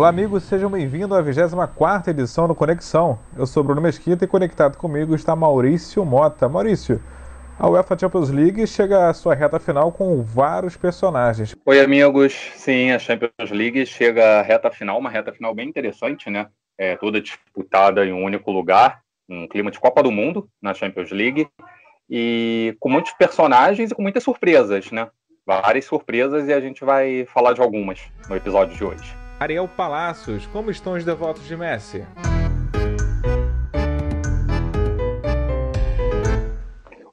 Olá, amigos, sejam bem-vindos à 24 edição do Conexão. Eu sou Bruno Mesquita e conectado comigo está Maurício Mota. Maurício, a UEFA Champions League chega à sua reta final com vários personagens. Oi, amigos. Sim, a Champions League chega à reta final, uma reta final bem interessante, né? É, toda disputada em um único lugar, um clima de Copa do Mundo na Champions League e com muitos personagens e com muitas surpresas, né? Várias surpresas e a gente vai falar de algumas no episódio de hoje. Ariel Palacios, como estão os devotos de Messi?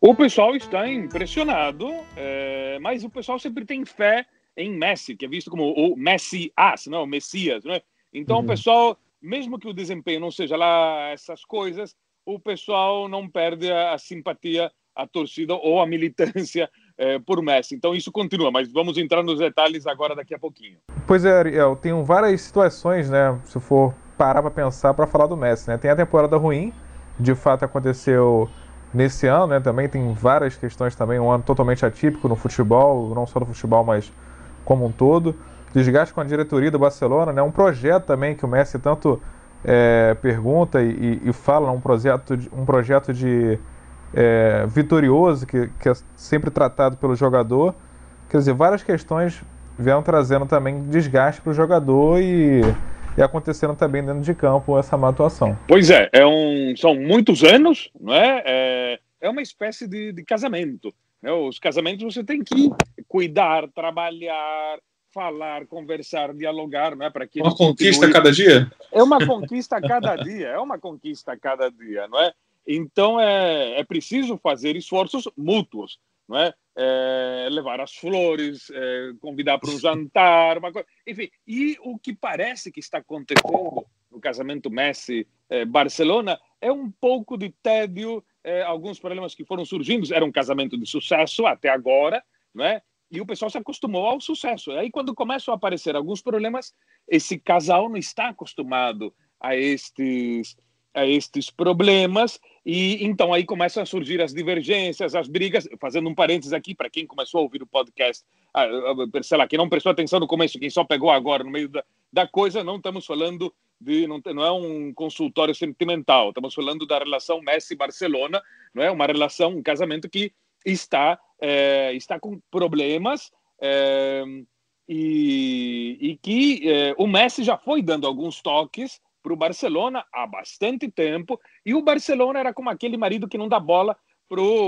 O pessoal está impressionado, é, mas o pessoal sempre tem fé em Messi, que é visto como o Messi-as, não, o Messias. Não é? Então, uhum. o pessoal, mesmo que o desempenho não seja lá essas coisas, o pessoal não perde a, a simpatia a torcida ou a militância é, por Messi. Então isso continua, mas vamos entrar nos detalhes agora daqui a pouquinho. Pois é, Ariel, tem várias situações, né? Se for parar para pensar para falar do Messi, né? Tem a temporada ruim, de fato aconteceu nesse ano, né? Também tem várias questões também, um ano totalmente atípico no futebol, não só no futebol, mas como um todo. Desgaste com a diretoria do Barcelona, né? Um projeto também que o Messi tanto é, pergunta e, e, fala, um projeto, um projeto de é, vitorioso, que, que é sempre tratado pelo jogador. Quer dizer, várias questões vieram trazendo também desgaste para o jogador e, e acontecendo também dentro de campo essa má atuação. Pois é, é um, são muitos anos, não é? É, é uma espécie de, de casamento. Né? Os casamentos você tem que cuidar, trabalhar, falar, conversar, dialogar, não é? Para que uma conquista a cada dia. É uma conquista a cada dia, é uma conquista a cada dia, não é? Então é, é preciso fazer esforços mútuos, não é? é levar as flores, é, convidar para um jantar, uma coisa. enfim. E o que parece que está acontecendo no casamento Messi-Barcelona é um pouco de tédio, é, alguns problemas que foram surgindo. Era um casamento de sucesso até agora, não é? E o pessoal se acostumou ao sucesso. Aí, quando começam a aparecer alguns problemas, esse casal não está acostumado a estes a estes problemas e então aí começam a surgir as divergências, as brigas. Fazendo um parênteses aqui para quem começou a ouvir o podcast, ah, ah, sei lá, quem não prestou atenção no começo, quem só pegou agora no meio da, da coisa, não estamos falando de não, não é um consultório sentimental, estamos falando da relação Messi-Barcelona, não é uma relação, um casamento que está é, está com problemas. É, e, e que é, o Messi já foi dando alguns toques para o Barcelona há bastante tempo, e o Barcelona era como aquele marido que não dá bola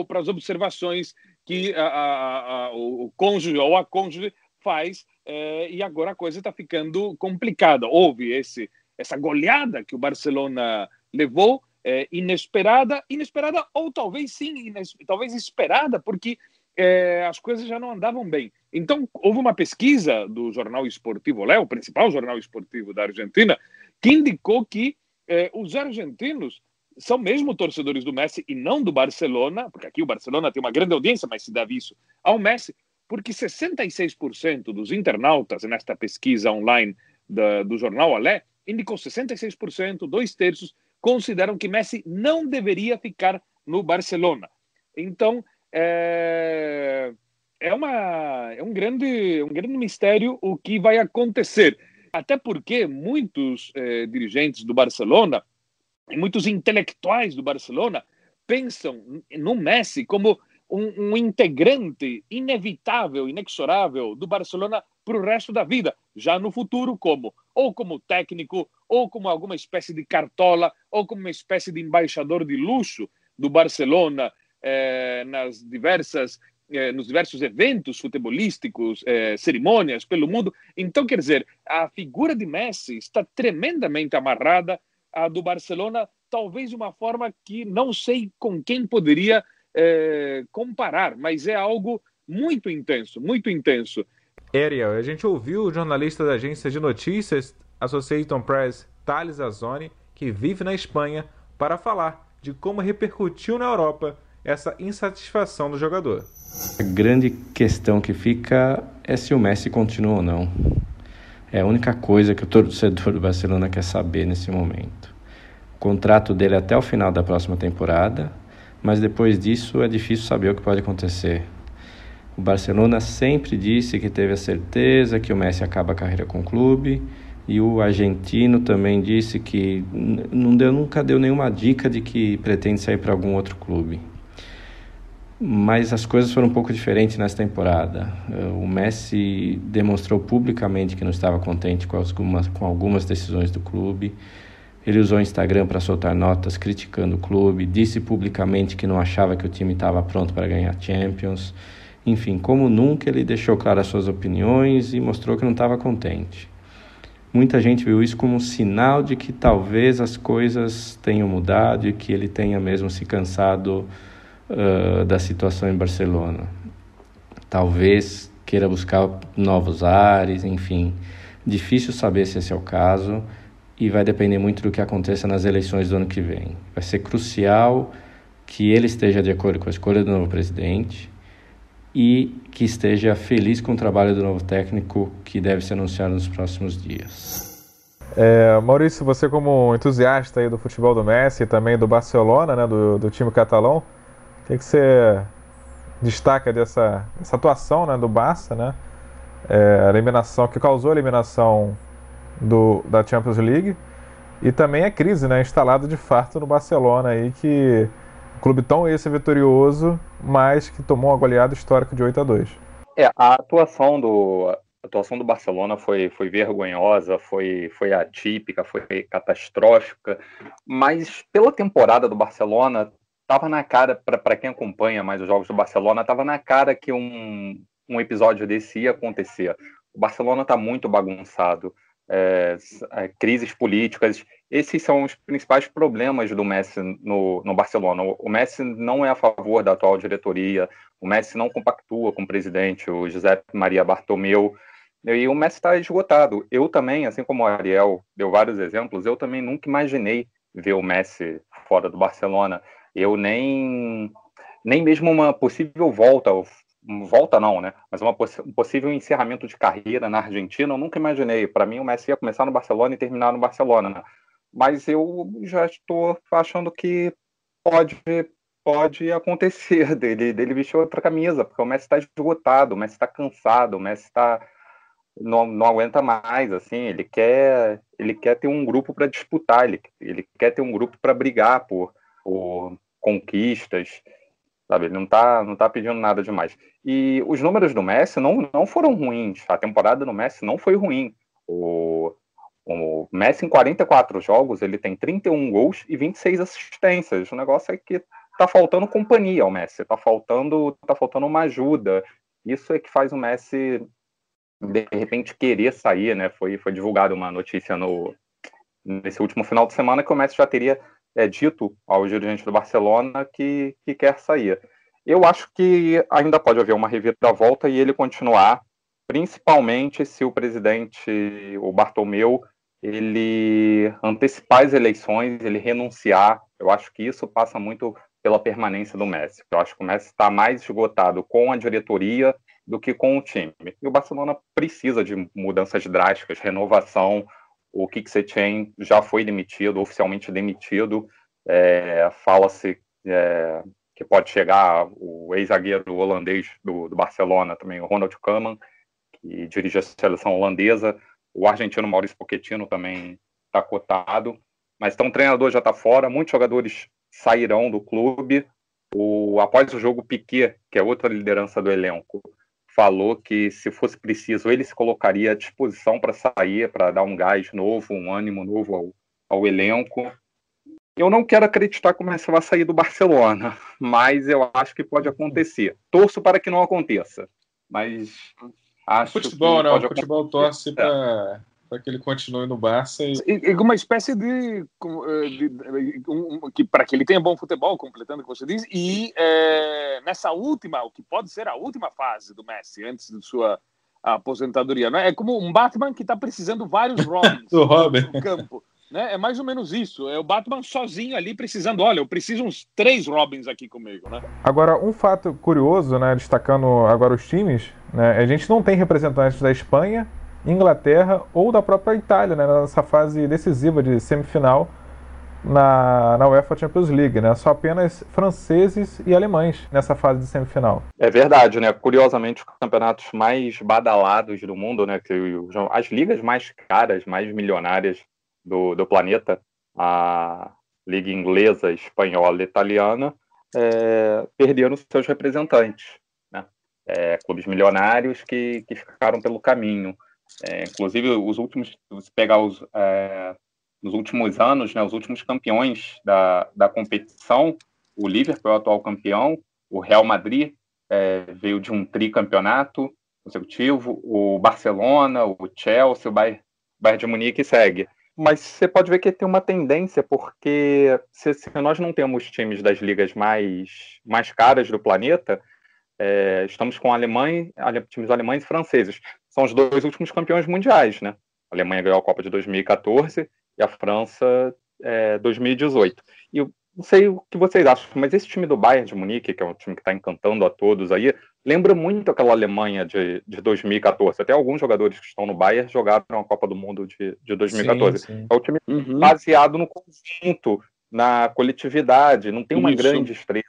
para as observações que a, a, a, o cônjuge ou a cônjuge faz, é, e agora a coisa está ficando complicada. Houve esse, essa goleada que o Barcelona levou, é, inesperada, inesperada ou talvez sim, talvez esperada, porque é, as coisas já não andavam bem. Então, houve uma pesquisa do jornal esportivo Léo, o principal jornal esportivo da Argentina, que indicou que eh, os argentinos são mesmo torcedores do Messi e não do Barcelona, porque aqui o Barcelona tem uma grande audiência, mas se deve isso ao Messi, porque 66% dos internautas nesta pesquisa online da, do jornal Alé indicou 66%, dois terços, consideram que Messi não deveria ficar no Barcelona. Então, é, é, uma, é um, grande, um grande mistério o que vai acontecer. Até porque muitos eh, dirigentes do Barcelona muitos intelectuais do Barcelona pensam no Messi como um, um integrante inevitável, inexorável do Barcelona para o resto da vida, já no futuro como ou como técnico, ou como alguma espécie de cartola, ou como uma espécie de embaixador de luxo do Barcelona eh, nas diversas eh, nos diversos eventos futebolísticos, eh, cerimônias pelo mundo. Então, quer dizer, a figura de Messi está tremendamente amarrada à do Barcelona, talvez de uma forma que não sei com quem poderia eh, comparar, mas é algo muito intenso, muito intenso. Ariel, a gente ouviu o jornalista da agência de notícias Associated Press, Thales Azzoni, que vive na Espanha, para falar de como repercutiu na Europa essa insatisfação do jogador. A grande questão que fica é se o Messi continua ou não. É a única coisa que o torcedor do Barcelona quer saber nesse momento. O contrato dele é até o final da próxima temporada, mas depois disso é difícil saber o que pode acontecer. O Barcelona sempre disse que teve a certeza que o Messi acaba a carreira com o clube E o argentino também disse que não deu, nunca deu nenhuma dica de que pretende sair para algum outro clube. Mas as coisas foram um pouco diferentes nessa temporada. O Messi demonstrou publicamente que não estava contente com algumas, com algumas decisões do clube. Ele usou o Instagram para soltar notas criticando o clube, disse publicamente que não achava que o time estava pronto para ganhar Champions. Enfim, como nunca, ele deixou claras suas opiniões e mostrou que não estava contente. Muita gente viu isso como um sinal de que talvez as coisas tenham mudado e que ele tenha mesmo se cansado da situação em Barcelona. Talvez queira buscar novos ares, enfim. Difícil saber se esse é o caso e vai depender muito do que aconteça nas eleições do ano que vem. Vai ser crucial que ele esteja de acordo com a escolha do novo presidente e que esteja feliz com o trabalho do novo técnico que deve ser anunciado nos próximos dias. É, Maurício, você como entusiasta aí do futebol do Messi e também do Barcelona, né, do, do time catalão, que, que você destaca dessa, dessa atuação né, do Barça, né? É, a eliminação que causou a eliminação do, da Champions League e também a crise né, instalada de fato no Barcelona aí que clube tão esse vitorioso, mas que tomou uma goleada histórica de 8 a 2. É, a atuação do a atuação do Barcelona foi, foi vergonhosa, foi, foi atípica, foi catastrófica, mas pela temporada do Barcelona, estava na cara, para quem acompanha mais os jogos do Barcelona, estava na cara que um, um episódio desse ia acontecer. O Barcelona está muito bagunçado é, é, crises políticas. Esses são os principais problemas do Messi no, no Barcelona. O, o, Messi não é a favor da atual diretoria, o Messi não compactua com o presidente, o José Maria Bartomeu, e o Messi está esgotado. Eu também, assim como o Ariel deu vários exemplos, eu também nunca imaginei ver o Messi fora do Barcelona. Eu nem, nem mesmo uma possível volta volta não, né? Mas uma poss um possível encerramento de carreira na Argentina, eu nunca imaginei. Para mim, o Messi ia começar no Barcelona e terminar no Barcelona, né? Mas eu já estou achando que pode pode acontecer dele, dele vestir outra camisa, porque o Messi está esgotado, o Messi está cansado, o Messi está não, não aguenta mais, assim, ele quer ele quer ter um grupo para disputar, ele, ele quer ter um grupo para brigar por, por conquistas, sabe? Ele não tá, não tá pedindo nada demais. E os números do Messi não, não foram ruins. A temporada do Messi não foi ruim. O, o Messi, em 44 jogos, ele tem 31 gols e 26 assistências. O negócio é que tá faltando companhia ao Messi, tá faltando, tá faltando uma ajuda. Isso é que faz o Messi de repente querer sair, né? Foi, foi divulgada uma notícia no nesse último final de semana que o Messi já teria é, dito ao dirigente do Barcelona que, que quer sair. Eu acho que ainda pode haver uma reviravolta e ele continuar, principalmente se o presidente, o Bartomeu, ele antecipar as eleições, ele renunciar. Eu acho que isso passa muito pela permanência do Messi. Eu acho que o Messi está mais esgotado com a diretoria do que com o time. E o Barcelona precisa de mudanças drásticas, renovação, o Setien já foi demitido, oficialmente demitido. É, Fala-se é, que pode chegar o ex-zagueiro holandês do, do, Barcelona, também o Ronald Koeman, que dirige a seleção holandesa. O argentino Maurício Pochettino também está cotado. Mas então o treinador já está fora, muitos jogadores sairão do clube. O, após o jogo, Piquet, que é outra liderança do elenco, falou que se fosse preciso ele se colocaria à disposição para sair, para dar um gás novo, um ânimo novo ao, ao elenco. Eu não quero acreditar que o Messi vai sair do Barcelona, mas eu acho que pode acontecer. Torço para que não aconteça, mas acho futebol, que não, pode futebol acontecer. torce para para que ele continue no Barça. E... e uma espécie de. Eh, de, de um, que, para que ele tenha bom futebol, completando o que você diz, e é, nessa última, o que pode ser a última fase do Messi, antes de sua aposentadoria. Né? É como um Batman que está precisando vários Robins do Robin. no campo. Né? É mais ou menos isso. É o Batman sozinho ali precisando. Olha, eu preciso uns três Robins aqui comigo, né? Agora, um fato curioso, né, destacando agora os times, né, a gente não tem representantes da Espanha, Inglaterra ou da própria Itália, né, nessa fase decisiva de semifinal na, na UEFA Champions League, né? Só apenas franceses e alemães nessa fase de semifinal. É verdade, né? Curiosamente, os campeonatos mais badalados do mundo, né? Que as ligas mais caras, mais milionárias do, do planeta, a liga inglesa, espanhola italiana, é, perderam seus representantes, né? É, clubes milionários que, que ficaram pelo caminho. É, inclusive, os últimos, se pegar os, é, nos últimos anos, né, os últimos campeões da, da competição, o Liverpool é o atual campeão, o Real Madrid é, veio de um tricampeonato consecutivo, o Barcelona, o Chelsea, o Bayern, Bayern de Munique segue. Mas você pode ver que tem uma tendência, porque se, se nós não temos times das ligas mais, mais caras do planeta, é, estamos com alemães, times alemães e franceses. São os dois últimos campeões mundiais, né? A Alemanha ganhou a Copa de 2014 e a França é, 2018. E eu não sei o que vocês acham, mas esse time do Bayern de Munique, que é um time que está encantando a todos aí, lembra muito aquela Alemanha de, de 2014. Até alguns jogadores que estão no Bayern jogaram a Copa do Mundo de, de 2014. Sim, sim. É um time uhum. baseado no conjunto, na coletividade, não tem uma Isso. grande estrela.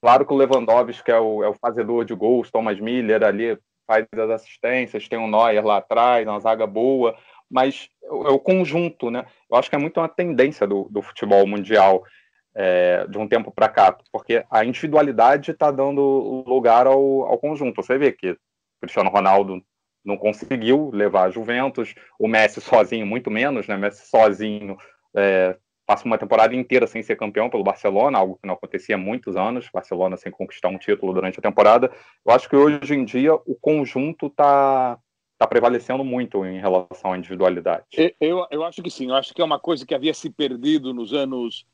Claro que o Lewandowski é o, é o fazedor de gols, Thomas Miller ali faz as assistências, tem o Neuer lá atrás, uma zaga boa, mas é o conjunto, né? Eu acho que é muito uma tendência do, do futebol mundial é, de um tempo para cá, porque a individualidade está dando lugar ao, ao conjunto. Você vê que Cristiano Ronaldo não conseguiu levar a Juventus, o Messi sozinho, muito menos, né? Messi sozinho é, passa uma temporada inteira sem ser campeão pelo Barcelona, algo que não acontecia há muitos anos, Barcelona sem conquistar um título durante a temporada. Eu acho que hoje em dia o conjunto está está prevalecendo muito em relação à individualidade. Eu, eu acho que sim, eu acho que é uma coisa que havia se perdido nos anos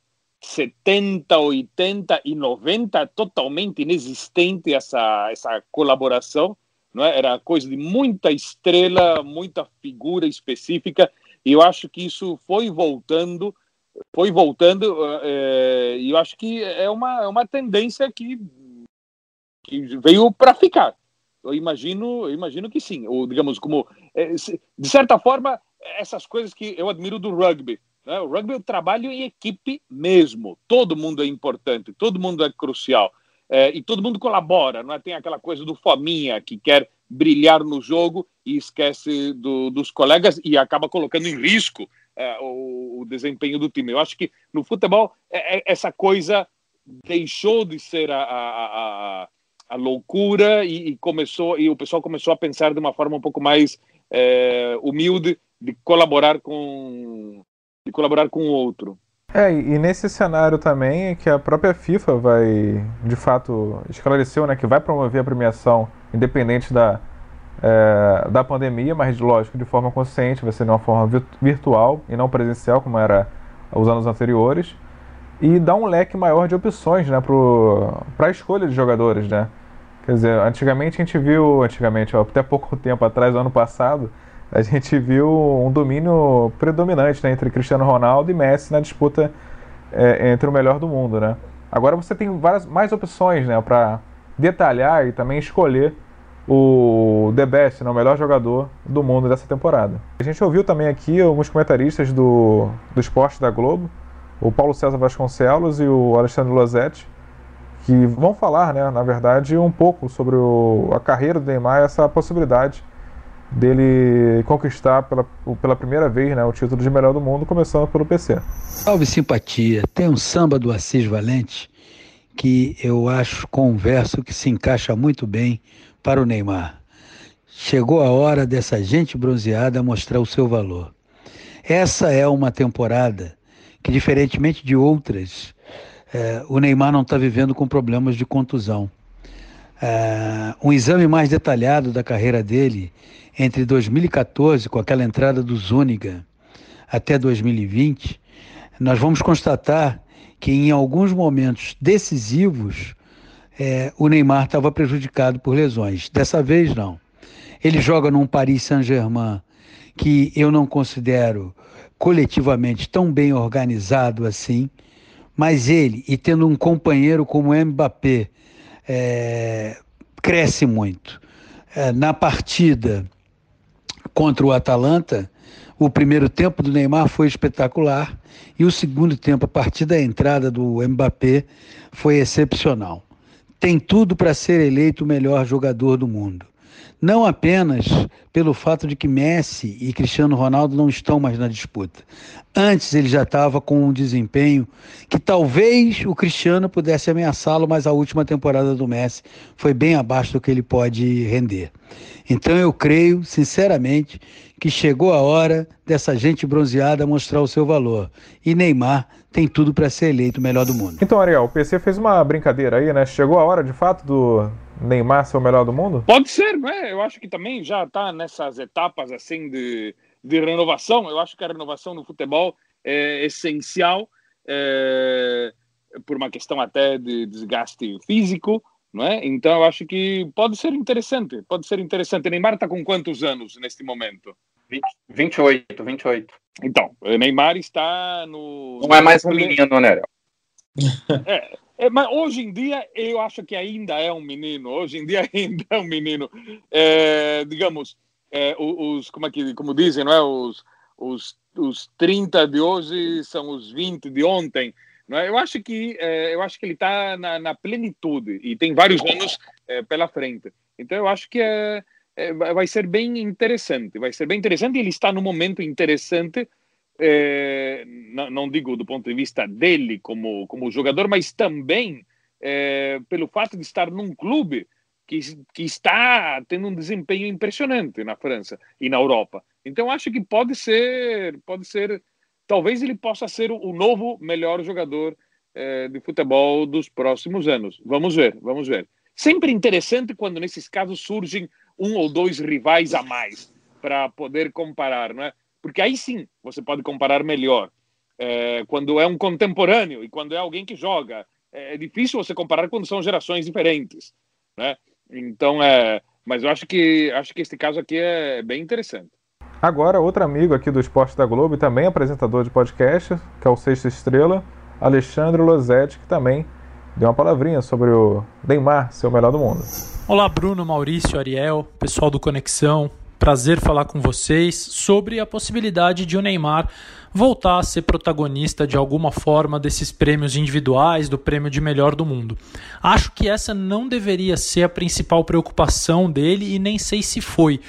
70, 80 e 90, totalmente inexistente essa, essa colaboração, não é? era coisa de muita estrela, muita figura específica, e eu acho que isso foi voltando, foi voltando, é, e eu acho que é uma, é uma tendência que, que veio para ficar. Eu imagino, eu imagino que sim. Ou, digamos, como. É, de certa forma, essas coisas que eu admiro do rugby. Né? O rugby é um trabalho em equipe mesmo. Todo mundo é importante, todo mundo é crucial. É, e todo mundo colabora, não é? Tem aquela coisa do fominha que quer brilhar no jogo e esquece do, dos colegas e acaba colocando em risco é, o, o, desempenho do time. Eu acho que no futebol é, é essa coisa deixou de ser a, a, a a loucura e, e, começou e o pessoal começou a pensar de uma forma um pouco mais é, humilde de colaborar com de colaborar com o outro. É, e nesse cenário também é que a própria FIFA vai, de fato, esclareceu né, que vai promover a premiação independente da, é, da pandemia, mas lógico, de forma consciente, vai ser de uma forma virtual e não presencial, como era os anos anteriores, e dá um leque maior de opções né, para a escolha de jogadores. Né? Quer dizer, antigamente a gente viu, antigamente, ó, até pouco tempo atrás, ano passado, a gente viu um domínio predominante né, entre Cristiano Ronaldo e Messi na disputa é, entre o melhor do mundo, né? Agora você tem várias mais opções, né, para detalhar e também escolher o The Best, né, o melhor jogador do mundo dessa temporada. A gente ouviu também aqui alguns comentaristas do, do esporte da Globo, o Paulo César Vasconcelos e o Alexandre Losetti, que vão falar, né, na verdade, um pouco sobre o, a carreira do Neymar e essa possibilidade dele conquistar pela, pela primeira vez né, o título de melhor do mundo, começando pelo PC. Salve simpatia! Tem um samba do Assis Valente que eu acho converso que se encaixa muito bem para o Neymar. Chegou a hora dessa gente bronzeada mostrar o seu valor. Essa é uma temporada que, diferentemente de outras, é, o Neymar não está vivendo com problemas de contusão. É, um exame mais detalhado da carreira dele entre 2014, com aquela entrada do Zúñiga, até 2020, nós vamos constatar que em alguns momentos decisivos é, o Neymar estava prejudicado por lesões. Dessa vez, não. Ele joga num Paris Saint-Germain que eu não considero coletivamente tão bem organizado assim. Mas ele, e tendo um companheiro como o Mbappé, é, cresce muito. É, na partida contra o Atalanta, O primeiro tempo do Neymar foi espetacular e o segundo tempo, a partir da entrada do Mbappé, foi excepcional. Tem tudo para ser eleito o melhor jogador do mundo não apenas pelo fato de que Messi e Cristiano Ronaldo não estão mais na disputa. Antes ele já estava com um desempenho que talvez o Cristiano pudesse ameaçá-lo, mas a última temporada do Messi foi bem abaixo do que ele pode render. Então eu creio, sinceramente, que chegou a hora dessa gente bronzeada mostrar o seu valor. E Neymar tem tudo para ser eleito o melhor do mundo. Então, Ariel, o PC fez uma brincadeira aí, né? Chegou a hora, de fato, do Neymar ser o melhor do mundo? Pode ser, não é? Eu acho que também já está nessas etapas assim de, de renovação. Eu acho que a renovação no futebol é essencial é, por uma questão até de desgaste físico, não é? Então eu acho que pode ser interessante, pode ser interessante. Neymar está com quantos anos neste momento? 20, 28, 28. Então, Neymar está no. Não é mais um menino, né? É, é, mas hoje em dia eu acho que ainda é um menino. Hoje em dia ainda é um menino. É, digamos, é, os, como, é que, como dizem, não é? Os, os, os 30 de hoje são os 20 de ontem. Não é? Eu acho que é, eu acho que ele está na, na, plenitude e tem vários anos é, pela frente. Então eu acho que é, é, vai ser bem interessante. Vai ser bem interessante. Ele está num momento interessante é, não, não, digo do ponto de vista dele como, como jogador, mas também é, pelo fato de estar num clube que, que está tendo um desempenho impressionante na França e na Europa. Então acho que pode ser, pode ser, talvez ele possa ser o, novo melhor jogador é, de futebol dos próximos anos. Vamos ver, vamos ver. Sempre interessante quando nesses casos surgem um ou dois rivais a mais para poder comparar, não é? Porque aí sim você pode comparar melhor. É, quando é um contemporâneo e quando é alguém que joga, é, é difícil você comparar quando são gerações diferentes, né? Então é, mas eu acho que acho que este caso aqui é bem interessante. Agora outro amigo aqui do Esporte da Globo e também apresentador de podcast, que é o Sexta Estrela, Alexandre Losetti, que também deu uma palavrinha sobre o Neymar ser o melhor do mundo. Olá Bruno, Maurício, Ariel, pessoal do Conexão, Prazer falar com vocês sobre a possibilidade de o Neymar voltar a ser protagonista de alguma forma desses prêmios individuais, do prêmio de melhor do mundo. Acho que essa não deveria ser a principal preocupação dele e nem sei se foi.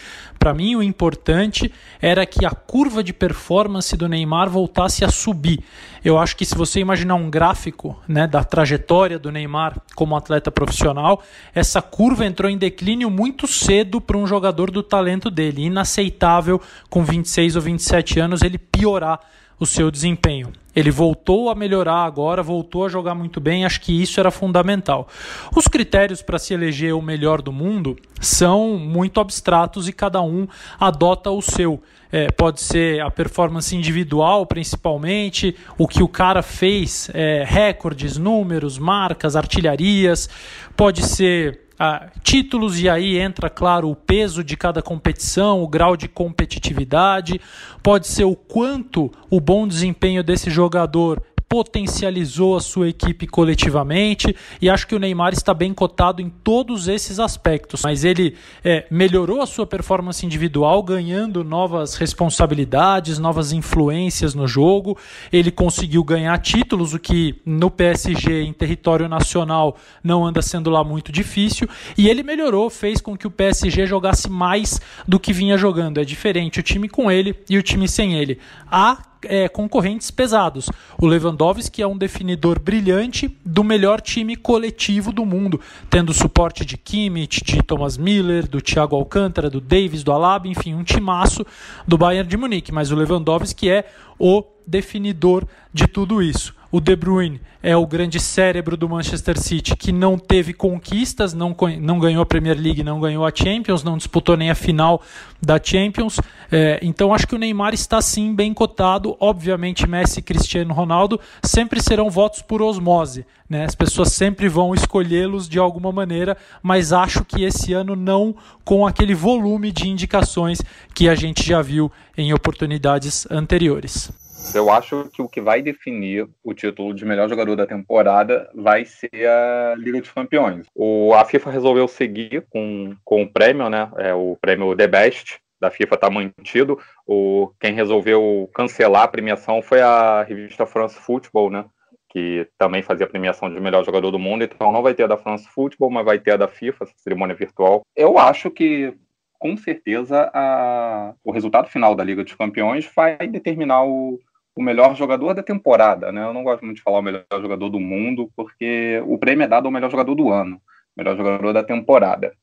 Para mim, o importante era que a curva de performance do Neymar voltasse a subir. Eu acho que se você imaginar um gráfico né, da trajetória do Neymar como atleta profissional, essa curva entrou em declínio muito cedo para um jogador do talento dele. Inaceitável, com 26 ou 27 anos, ele piorar o seu desempenho. Ele voltou a melhorar agora, voltou a jogar muito bem, acho que isso era fundamental. Os critérios para se eleger o melhor do mundo são muito abstratos e cada um adota o seu. É, pode ser a performance individual, principalmente, o que o cara fez, é, recordes, números, marcas, artilharias, pode ser ah, títulos, e aí entra, claro, o peso de cada competição, o grau de competitividade, pode ser o quanto o bom desempenho desse jogador potencializou a sua equipe coletivamente e acho que o Neymar está bem cotado em todos esses aspectos. Mas ele é, melhorou a sua performance individual, ganhando novas responsabilidades, novas influências no jogo. Ele conseguiu ganhar títulos, o que no PSG em território nacional não anda sendo lá muito difícil. E ele melhorou, fez com que o PSG jogasse mais do que vinha jogando. É diferente o time com ele e o time sem ele. Há é, concorrentes pesados. O Lewandowski é um definidor brilhante do melhor time coletivo do mundo, tendo suporte de Kimmich, de Thomas Miller, do Thiago Alcântara, do Davis, do Alaba, enfim, um timaço do Bayern de Munique. Mas o Lewandowski é o definidor de tudo isso. O De Bruyne é o grande cérebro do Manchester City, que não teve conquistas, não, não ganhou a Premier League, não ganhou a Champions, não disputou nem a final da Champions. É, então acho que o Neymar está sim bem cotado. Obviamente, Messi e Cristiano Ronaldo sempre serão votos por osmose. Né? As pessoas sempre vão escolhê-los de alguma maneira, mas acho que esse ano não com aquele volume de indicações que a gente já viu em oportunidades anteriores. Eu acho que o que vai definir o título de melhor jogador da temporada vai ser a Liga dos Campeões. O, a FIFA resolveu seguir com, com o prêmio, né? É o prêmio The Best, da FIFA está mantido. O, quem resolveu cancelar a premiação foi a revista France Football, né? Que também fazia a premiação de melhor jogador do mundo. Então não vai ter a da France Football, mas vai ter a da FIFA, essa cerimônia virtual. Eu acho que, com certeza, a, o resultado final da Liga dos Campeões vai determinar o, o melhor jogador da temporada, né? Eu não gosto muito de falar o melhor jogador do mundo, porque o prêmio é dado ao melhor jogador do ano, melhor jogador da temporada.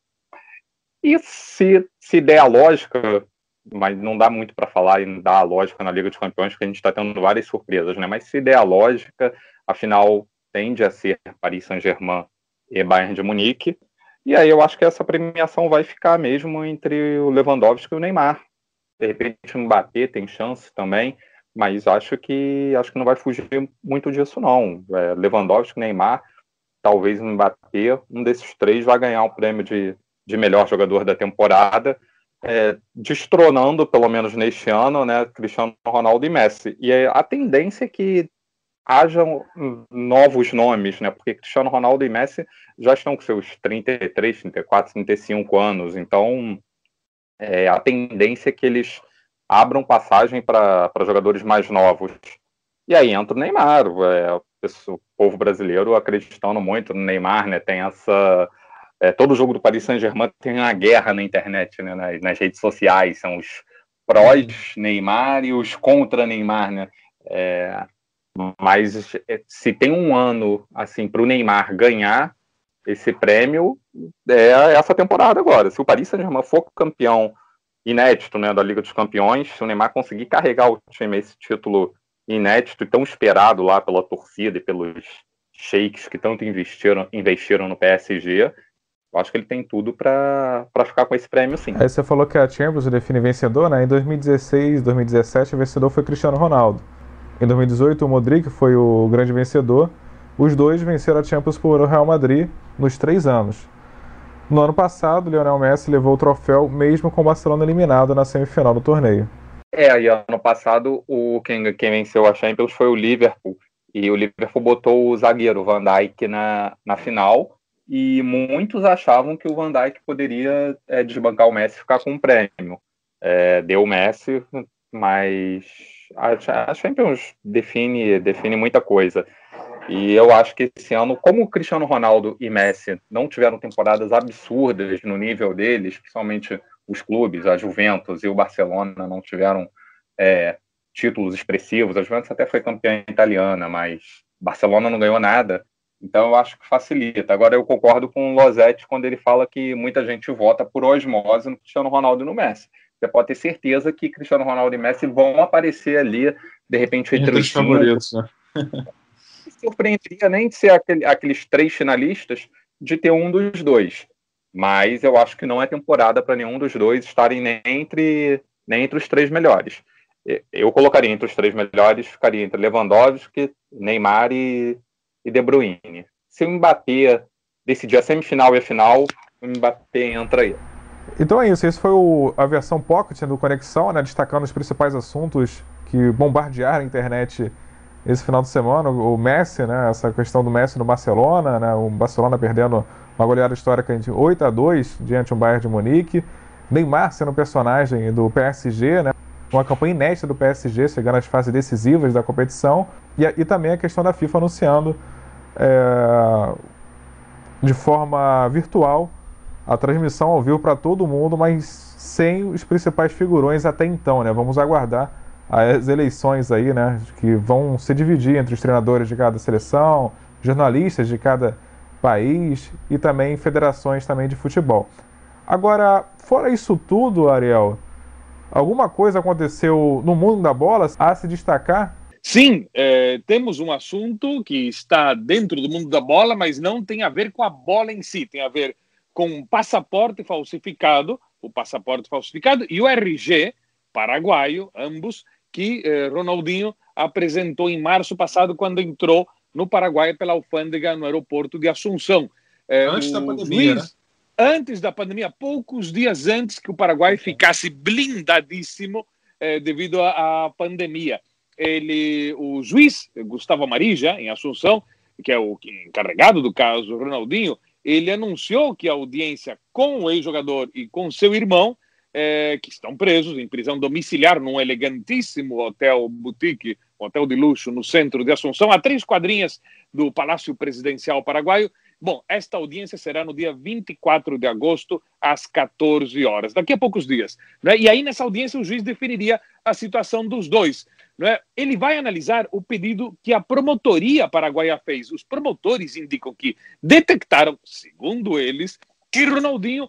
E se, se der a lógica, mas não dá muito para falar e dar a lógica na Liga dos Campeões, porque a gente está tendo várias surpresas, né? Mas se der a lógica, afinal tende a ser Paris Saint-Germain e Bayern de Munique. E aí eu acho que essa premiação vai ficar mesmo entre o Lewandowski e o Neymar. De repente o Mbappé tem chance também, mas acho que acho que não vai fugir muito disso não. É, Lewandowski, Neymar, talvez Mbappé, um desses três vai ganhar o prêmio de de melhor jogador da temporada, é, destronando, pelo menos neste ano, né, Cristiano Ronaldo e Messi. E a tendência é que hajam novos nomes, né, porque Cristiano Ronaldo e Messi já estão com seus 33, 34, 35 anos, então é, a tendência é que eles abram passagem para jogadores mais novos. E aí entra o Neymar, é, o povo brasileiro acreditando muito no Neymar, né, tem essa é, todo jogo do Paris Saint-Germain tem uma guerra na internet, né, nas, nas, redes sociais, são os prós Neymar e os contra Neymar, né? É, mas é, se tem um ano assim para o Neymar ganhar esse prêmio é essa temporada agora. Se o Paris Saint-Germain for campeão inédito, né, da Liga dos Campeões, se o Neymar conseguir carregar o time esse título inédito e tão esperado lá pela torcida e pelos sheiks que tanto investiram, investiram no PSG, eu acho que ele tem tudo para ficar com esse prêmio, sim. Aí você falou que a Champions define vencedor, né? Em 2016, 2017, o vencedor foi Cristiano Ronaldo. Em 2018, o Modric foi o grande vencedor. Os dois venceram a Champions por Real Madrid nos três anos. No ano passado, Lionel Messi levou o troféu mesmo com o Barcelona eliminado na semifinal do torneio. É, e ano passado o quem, quem venceu a Champions foi o Liverpool. E o Liverpool botou o zagueiro Van Dijk na, na final e muitos achavam que o Van Dijk poderia é, desbancar o Messi e ficar com um prêmio. É, deu o Messi, mas a, Champions define, define muita coisa. E eu acho que esse ano, como o Cristiano Ronaldo e Messi não tiveram temporadas absurdas no nível deles, principalmente os clubes, a Juventus e o Barcelona não tiveram é, títulos expressivos. A Juventus até foi campeã italiana, mas Barcelona não ganhou nada. Então eu acho que facilita. Agora eu concordo com o Losetti quando ele fala que muita gente vota por osmose no Cristiano Ronaldo e no Messi. Você pode ter certeza que Cristiano Ronaldo e Messi vão aparecer ali, de repente, entre, os favoritos. Né? surpreenderia nem de ser aquele, aqueles três finalistas de ter um dos dois. Mas eu acho que não é temporada para nenhum dos dois estarem nem entre, nem entre os três melhores. Eu colocaria entre os três melhores, ficaria entre Lewandowski, Neymar e, e De Bruyne. Se o Mbappé decidir a semifinal e a final, o Mbappé entra aí. Então é isso, esse foi o, a versão Pocket do Conexão, né, destacando os principais assuntos que bombardearam a internet esse final de semana. O Messi, né, essa questão do Messi no Barcelona, né, o Barcelona perdendo uma goleada histórica de 8 a 2 diante do Bayern de Munique. Neymar sendo personagem do PSG, né, uma campanha inédita do PSG, chegando às fases decisivas da competição. E, e também a questão da FIFA anunciando é, de forma virtual a transmissão ao vivo para todo mundo, mas sem os principais figurões até então, né? Vamos aguardar as eleições aí, né? Que vão se dividir entre os treinadores de cada seleção, jornalistas de cada país e também federações também de futebol. Agora, fora isso tudo, Ariel, alguma coisa aconteceu no mundo da bola a se destacar? Sim, é, temos um assunto que está dentro do mundo da bola, mas não tem a ver com a bola em si, tem a ver com passaporte falsificado, o passaporte falsificado e o RG paraguaio, ambos, que eh, Ronaldinho apresentou em março passado, quando entrou no Paraguai pela alfândega no aeroporto de Assunção. Eh, antes da pandemia, né? Antes da pandemia, poucos dias antes que o Paraguai ficasse blindadíssimo eh, devido à pandemia ele, o juiz Gustavo Amarija, em Assunção, que é o encarregado do caso Ronaldinho, ele anunciou que a audiência com o ex-jogador e com seu irmão é, que estão presos em prisão domiciliar num elegantíssimo hotel boutique, hotel de luxo no centro de Assunção, a três quadrinhas do Palácio Presidencial Paraguaio. Bom, esta audiência será no dia 24 de agosto, às 14 horas, daqui a poucos dias. Né? E aí, nessa audiência, o juiz definiria a situação dos dois. Né? Ele vai analisar o pedido que a promotoria paraguaia fez. Os promotores indicam que detectaram, segundo eles, que Ronaldinho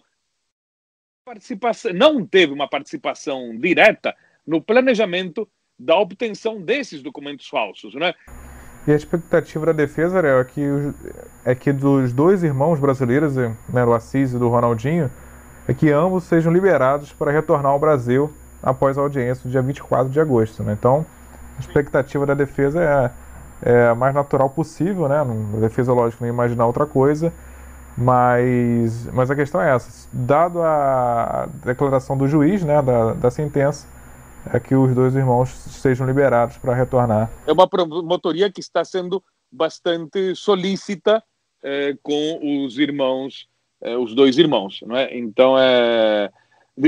participação, não teve uma participação direta no planejamento da obtenção desses documentos falsos, né? E a expectativa da defesa, é que, é que dos dois irmãos brasileiros, né, o Assis e do Ronaldinho, é que ambos sejam liberados para retornar ao Brasil após a audiência do dia 24 de agosto. Né? Então, a expectativa da defesa é, é a mais natural possível, né? A defesa, lógico, nem imaginar outra coisa. Mas, mas a questão é essa: dado a declaração do juiz, né, da, da sentença, é que os dois irmãos sejam liberados para retornar. É uma promotoria que está sendo bastante solícita é, com os irmãos, é, os dois irmãos, não é? Então é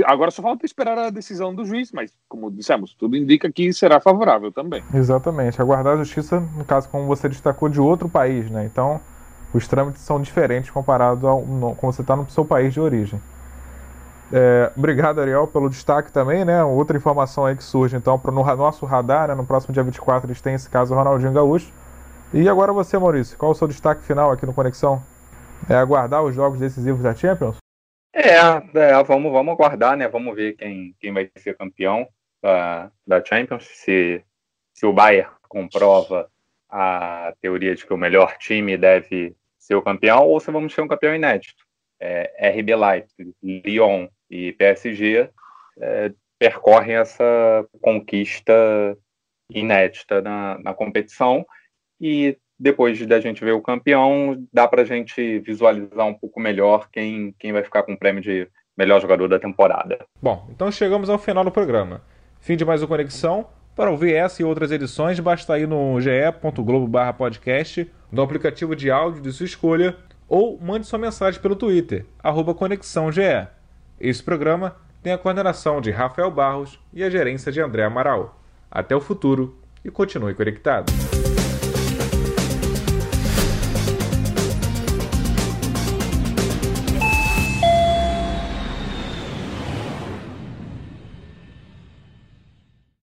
agora só falta esperar a decisão do juiz, mas como dissemos, tudo indica que será favorável também. Exatamente, aguardar a justiça, no caso como você destacou, de outro país, né? Então os trâmites são diferentes comparados ao no, como você está no seu país de origem. É, obrigado, Ariel, pelo destaque também, né? Outra informação aí que surge, então, no nosso radar, né? No próximo dia 24 eles têm esse caso Ronaldinho Gaúcho. E agora você, Maurício, qual o seu destaque final aqui no Conexão? É aguardar os jogos decisivos da Champions? É, é vamos, vamos aguardar, né? Vamos ver quem, quem vai ser campeão da, da Champions. Se, se o Bayern comprova a teoria de que o melhor time deve ser o campeão ou se vamos ter um campeão inédito. É, RB Leipzig, Lyon e PSG é, percorrem essa conquista inédita na, na competição e depois da gente ver o campeão, dá para a gente visualizar um pouco melhor quem, quem vai ficar com o prêmio de melhor jogador da temporada. Bom, então chegamos ao final do programa. Fim de mais uma conexão. Para ouvir essa e outras edições, basta ir no ge.globo/podcast, no aplicativo de áudio de sua escolha, ou mande sua mensagem pelo Twitter, ConexãoGE. Esse programa tem a coordenação de Rafael Barros e a gerência de André Amaral. Até o futuro e continue conectado.